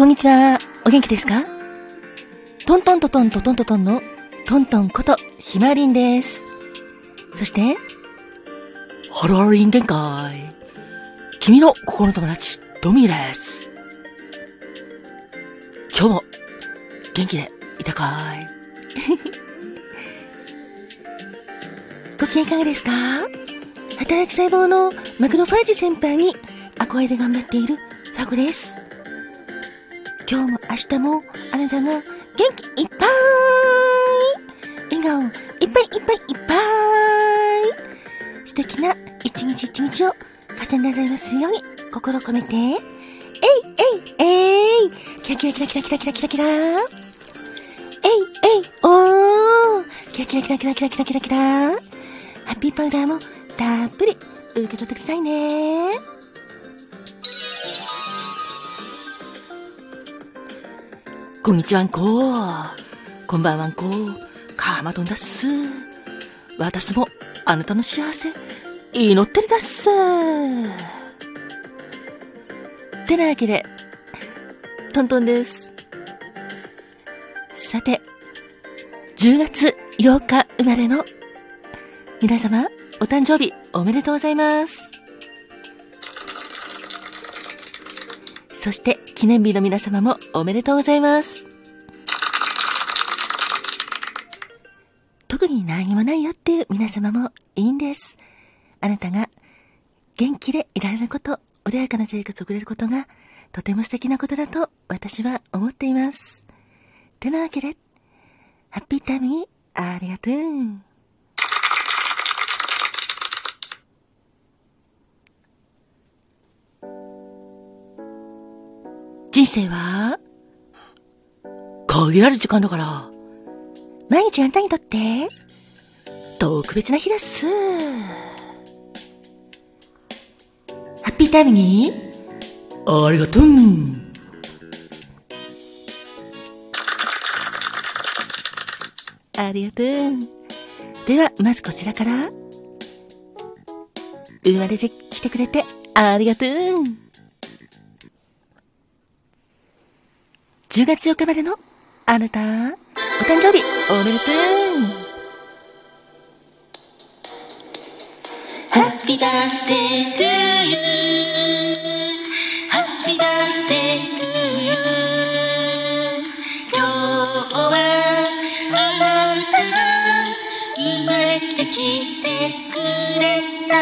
こんにちは。お元気ですか？トントントトントトントトンのトントンことひまりんです。そして、ハローリン限界。君の心の友達、トミーです。今日も元気でいたかい？ご機嫌いかがですか？働き細胞のマクロファージ先輩に憧れで頑張っているファグです。今日も明日もあなたが元気いっぱい笑顔いっぱいいっぱいいっぱい。素敵な一日一日を重ねられますように。心込めて、えいえいえい。キラキラキラキラキラキラキラキラ。えいえい。おー。キラキラキラキラキラキラキラキラハッピーパウダーもたっぷり受け取ってくださいね。こんにちはんこ。こんばんはんこ。カーマトンだっす。私もあなたの幸せ、祈ってるだっす。てなわけで、トントンです。さて、10月8日生まれの皆様、お誕生日おめでとうございます。そして、記念日の皆様もおめでとうございます。特に何もないよっていう皆様もいいんです。あなたが元気でいられること、穏やかな生活を送れることがとても素敵なことだと私は思っています。てなわけで、ハッピータイムにありがとう。人生は限られる時間だから、毎日あんたにとって特別な日だっす。ハッピータイムにありがとう。ありがとう。では、まずこちらから。生まれてきてくれてありがとう。10月4日までのあなた、お誕生日おめでとう Happy birthday to you. Happy birthday to you. 今日はあなたが生まれてきてくれた。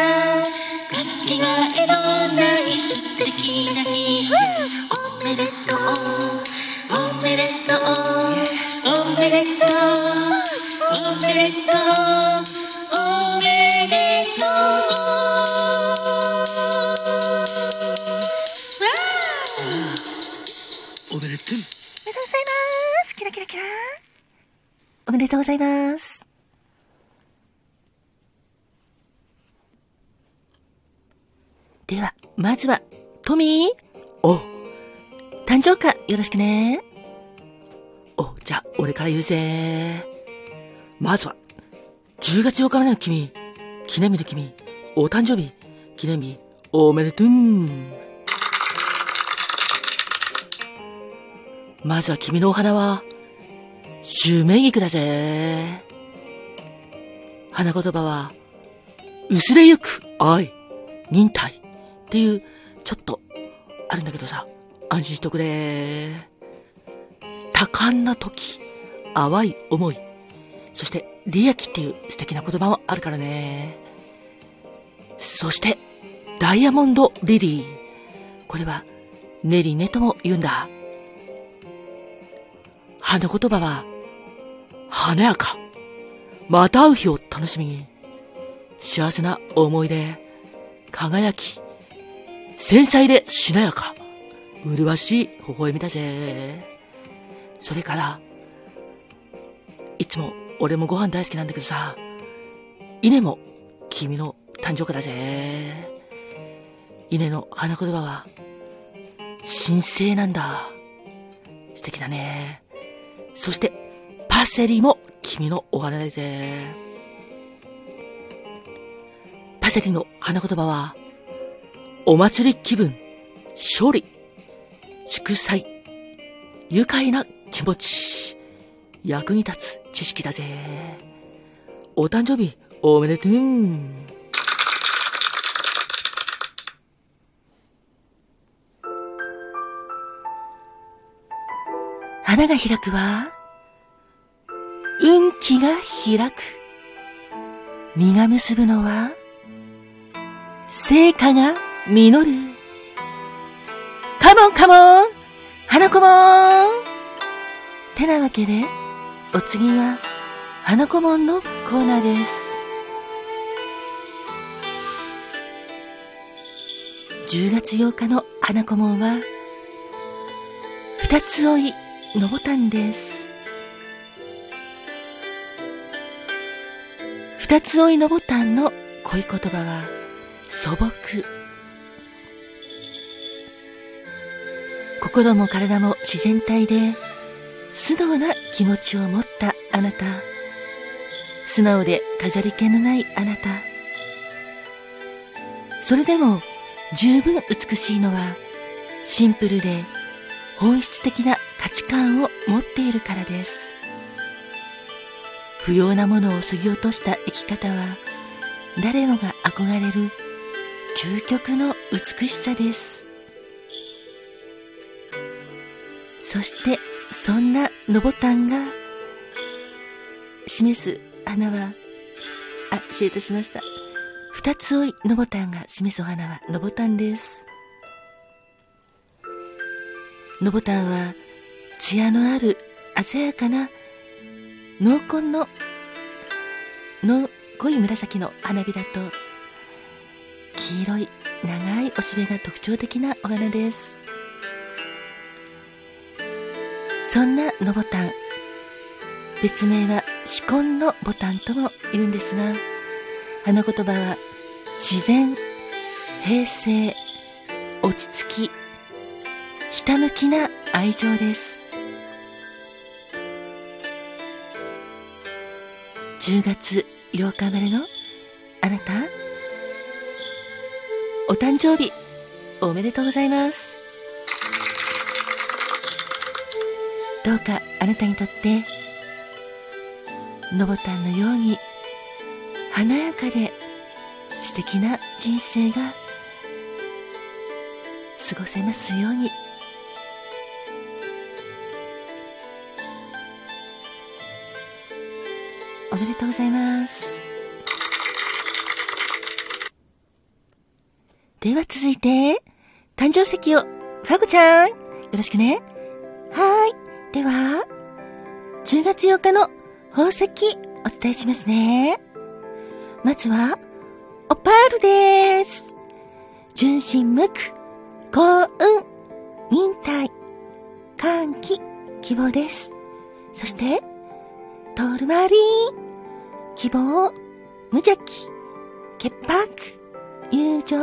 かけがえのない素敵な日。おめでとう。ございます。キラキラキラ。おめでとうございます。では、まずは、トミーお、誕生花よろしくね。お、じゃあ、俺から言うぜ。まずは、10月8日までの君、記念日の君、お誕生日、記念日、おめでとう。まずは君のお花は、シュメギクだぜ。花言葉は、薄れゆく愛、忍耐っていう、ちょっと、あるんだけどさ、安心しとくれ。多感な時、淡い思い、そして、リアキっていう素敵な言葉もあるからね。そして、ダイヤモンドリリー。これは、ネリネとも言うんだ。花言葉は、華やか。また会う日を楽しみに。幸せな思い出、輝き、繊細でしなやか。麗しい微笑みだぜ。それから、いつも俺もご飯大好きなんだけどさ、稲も君の誕生日だぜ。稲の花言葉は、神聖なんだ。素敵だね。そして、パセリも君のお花だぜ。パセリの花言葉は、お祭り気分、勝利、祝祭、愉快な気持ち、役に立つ知識だぜ。お誕生日おめでとう。花が開くは、運気が開く。実が結ぶのは、成果が実る。カモンカモン花子もんてなわけで、お次は、花子もんのコーナーです。10月8日の花子もんは、二つ追いのボタンです。二つ追いのボタンの恋言葉は素朴。心も体も自然体で素直な気持ちを持ったあなた。素直で飾り気のないあなた。それでも十分美しいのはシンプルで本質的な価値観を持っているからです。不要なものを削ぎ落とした生き方は誰もが憧れる究極の美しさです。そしてそんなのぼたんが示す花は、あ、失礼いたしました。二つ追いのぼたんが示すお花はのぼたんです。のぼたんは、艶のある鮮やかな濃紺の、の濃い紫の花びらと、黄色い長いおしべが特徴的なお花です。そんなのぼたん、別名は紫根のボタンとも言うんですが、花言葉は自然、平静、落ち着き、ひたむきな愛情です。10月8日生まれのあなた、お誕生日おめでとうございます。どうかあなたにとって、のぼたんのように華やかで素敵な人生が過ごせますように。ございます。では続いて、誕生石を、ファゴちゃん、よろしくね。はーい。では、10月8日の宝石、お伝えしますね。まずは、オパールです。純真無垢、幸運、忍耐、歓喜、希望です。そして、トールマリー、希望、無邪気、潔白、友情、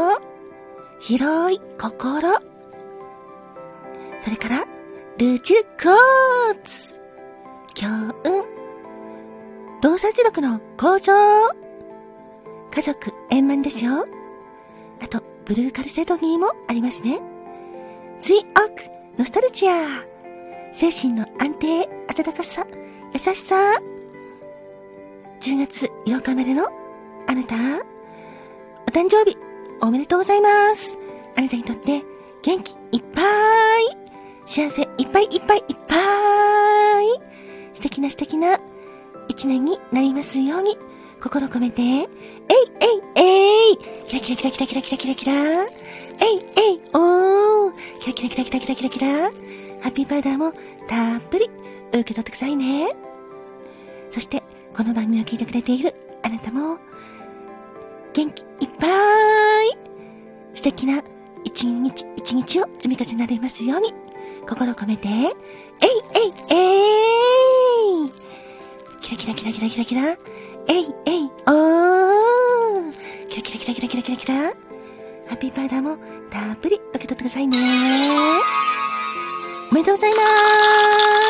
広い心。それから、ルーチルコーツ、強運、動作磁力の向上、家族円満ですよ。あと、ブルーカルセドニーもありますね。ツイオーク、ノスタルジア、精神の安定、温かさ、優しさ。10月8日まれのあなた、お誕生日おめでとうございます。あなたにとって元気いっぱい、幸せいっぱいいっぱいいっぱい、素敵な素敵な一年になりますように、心込めて、えいえいえい。キラキラキラキラキラキラキラキラ。えいえいおー。キラキラキラキラキラキラキラ。ハッピーパウダーもたっぷり受け取ってくださいね。この番組を聞いてくれているあなたも、元気いっぱい素敵な一日一日を積み重ねられますように、心込めて、えいえいえいキラキラキラキラキラキラえいえいおーキラキラキラキラキラキラキラハッピーパウダーもたっぷり受け取ってくださいね。おめでとうございます